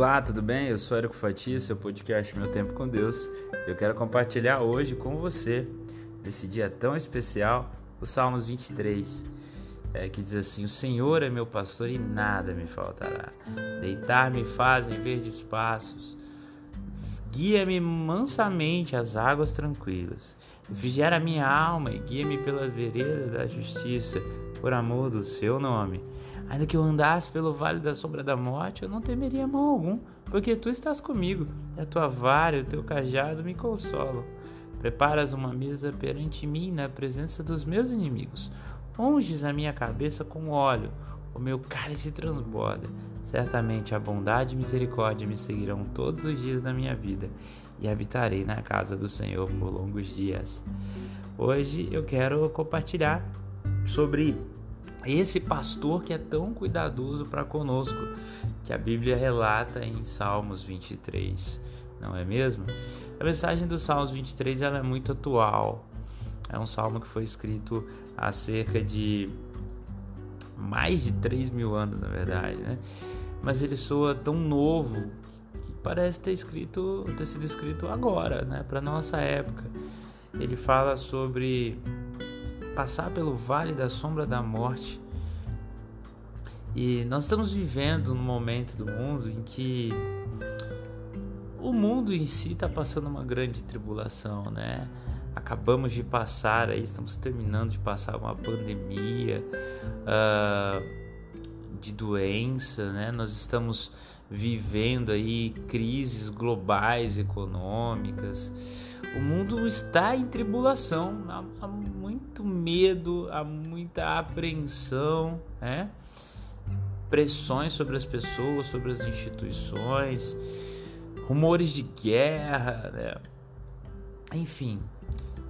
Olá, tudo bem? Eu sou Érico Fatia, seu podcast Meu Tempo com Deus. Eu quero compartilhar hoje com você, nesse dia tão especial, o Salmos 23, é, que diz assim: O Senhor é meu pastor e nada me faltará. Deitar-me faz em verdes passos. Guia-me mansamente às águas tranquilas. Refrigera minha alma e guia-me pela vereda da justiça, por amor do seu nome. Ainda que eu andasse pelo vale da sombra da morte, eu não temeria mal algum, porque tu estás comigo, e a tua vara e o teu cajado me consolam. Preparas uma mesa perante mim na presença dos meus inimigos. Unges a minha cabeça com óleo, o meu cálice transborda. Certamente a bondade e misericórdia me seguirão todos os dias da minha vida, e habitarei na casa do Senhor por longos dias. Hoje eu quero compartilhar sobre esse pastor que é tão cuidadoso para conosco, que a Bíblia relata em Salmos 23, não é mesmo? A mensagem do Salmos 23 ela é muito atual. É um salmo que foi escrito há cerca de mais de 3 mil anos, na verdade, né? Mas ele soa tão novo que parece ter, escrito, ter sido escrito agora, né? Para nossa época. Ele fala sobre passar pelo vale da sombra da morte. E nós estamos vivendo num momento do mundo em que o mundo em si está passando uma grande tribulação, né? Acabamos de passar aí, estamos terminando de passar uma pandemia uh, de doença, né? Nós estamos vivendo aí crises globais econômicas. O mundo está em tribulação, há, muito medo, há muita apreensão, né? pressões sobre as pessoas, sobre as instituições, rumores de guerra, né? enfim.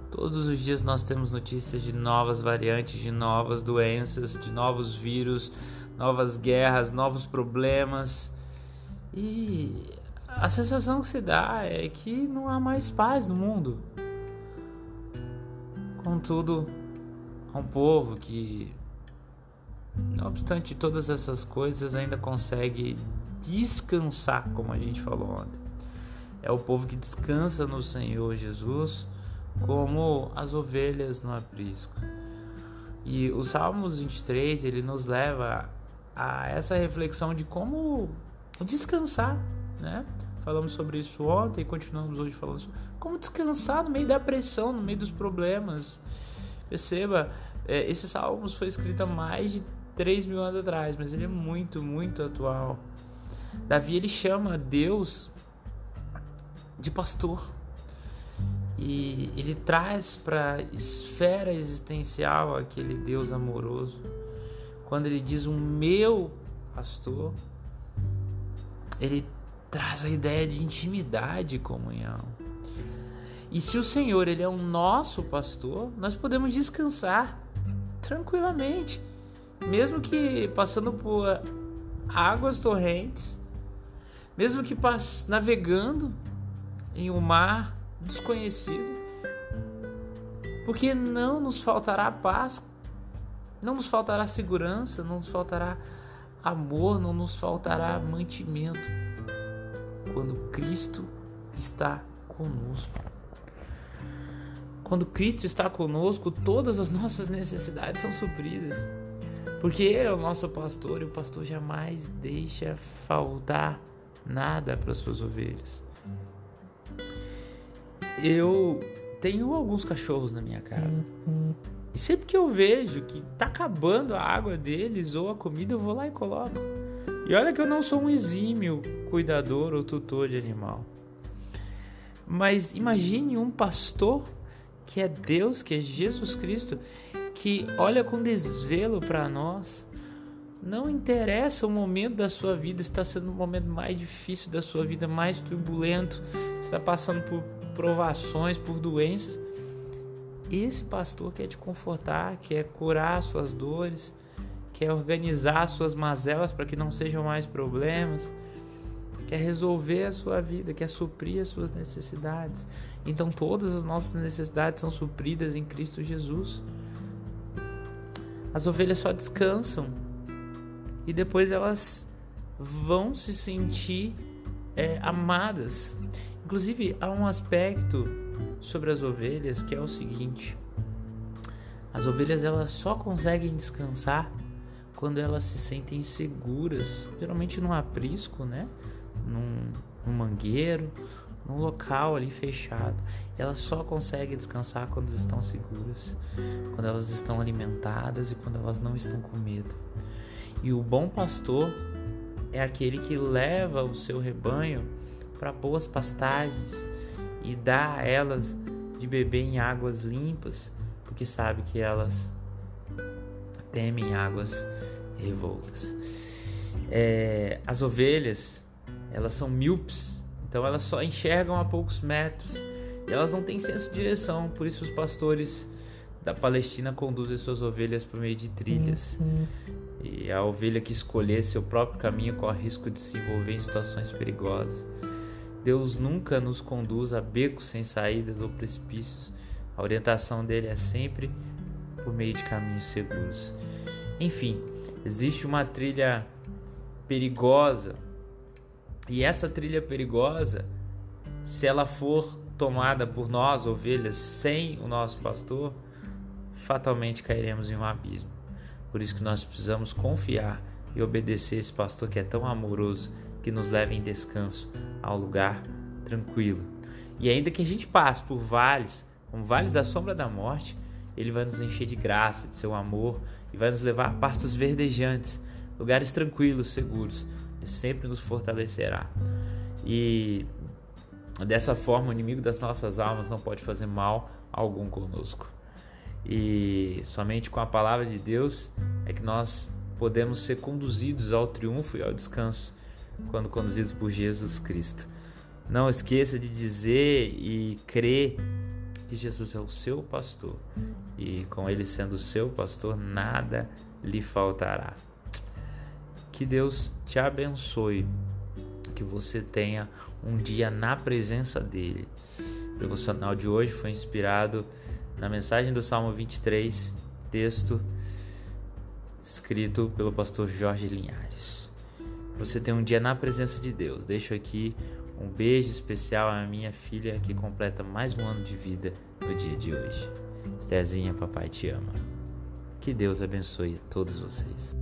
Todos os dias nós temos notícias de novas variantes, de novas doenças, de novos vírus, novas guerras, novos problemas. E a sensação que se dá é que não há mais paz no mundo. Contudo, há um povo que, não obstante todas essas coisas, ainda consegue descansar, como a gente falou ontem. É o povo que descansa no Senhor Jesus, como as ovelhas no aprisco. E o Salmos 23 ele nos leva a essa reflexão de como descansar, né? Falamos sobre isso ontem e continuamos hoje falando sobre como descansar no meio da pressão, no meio dos problemas. Perceba, é, esse Salmos foi escrito há mais de 3 mil anos atrás, mas ele é muito, muito atual. Davi ele chama Deus de pastor e ele traz para a esfera existencial aquele Deus amoroso. Quando ele diz o meu pastor, ele traz a ideia de intimidade e comunhão. E se o Senhor ele é o nosso pastor, nós podemos descansar tranquilamente, mesmo que passando por águas torrentes, mesmo que navegando em um mar desconhecido, porque não nos faltará paz, não nos faltará segurança, não nos faltará amor, não nos faltará mantimento quando Cristo está conosco. Quando Cristo está conosco, todas as nossas necessidades são supridas. Porque Ele é o nosso pastor e o pastor jamais deixa faltar nada para as suas ovelhas. Eu tenho alguns cachorros na minha casa. E sempre que eu vejo que tá acabando a água deles ou a comida, eu vou lá e coloco. E olha que eu não sou um exímio cuidador ou tutor de animal. Mas imagine um pastor que é Deus, que é Jesus Cristo, que olha com desvelo para nós. Não interessa o momento da sua vida, está sendo o momento mais difícil da sua vida, mais turbulento, está passando por provações, por doenças esse pastor quer te confortar, quer curar suas dores, quer organizar suas mazelas para que não sejam mais problemas, quer resolver a sua vida, quer suprir as suas necessidades. Então todas as nossas necessidades são supridas em Cristo Jesus. As ovelhas só descansam e depois elas vão se sentir é, amadas. Inclusive, há um aspecto sobre as ovelhas que é o seguinte: as ovelhas elas só conseguem descansar quando elas se sentem seguras, geralmente num aprisco, né? Num, num mangueiro, num local ali fechado. Elas só conseguem descansar quando estão seguras, quando elas estão alimentadas e quando elas não estão com medo. E o bom pastor é aquele que leva o seu rebanho para boas pastagens e dá a elas de beber em águas limpas, porque sabe que elas temem águas revoltas. É, as ovelhas, elas são míopes, então elas só enxergam a poucos metros e elas não têm senso de direção, por isso os pastores da Palestina conduzem suas ovelhas por meio de trilhas. Uhum. E a ovelha que escolher seu próprio caminho corre risco de se envolver em situações perigosas. Deus nunca nos conduz a becos sem saídas ou precipícios. A orientação dele é sempre por meio de caminhos seguros. Enfim, existe uma trilha perigosa. E essa trilha perigosa, se ela for tomada por nós, ovelhas, sem o nosso pastor, fatalmente cairemos em um abismo. Por isso que nós precisamos confiar e obedecer esse pastor que é tão amoroso, que nos leva em descanso ao lugar tranquilo. E ainda que a gente passe por vales, como vales da sombra da morte, ele vai nos encher de graça, de seu amor e vai nos levar a pastos verdejantes, lugares tranquilos, seguros. Ele sempre nos fortalecerá. E dessa forma, o inimigo das nossas almas não pode fazer mal algum conosco. E somente com a palavra de Deus é que nós podemos ser conduzidos ao triunfo e ao descanso quando conduzidos por Jesus Cristo. Não esqueça de dizer e crer que Jesus é o seu pastor e com ele sendo o seu pastor, nada lhe faltará. Que Deus te abençoe, que você tenha um dia na presença dele. O devocional de hoje foi inspirado na mensagem do Salmo 23, texto escrito pelo pastor Jorge Linhares. Você tem um dia na presença de Deus. Deixo aqui um beijo especial à minha filha que completa mais um ano de vida no dia de hoje. Estezinha, papai te ama. Que Deus abençoe todos vocês.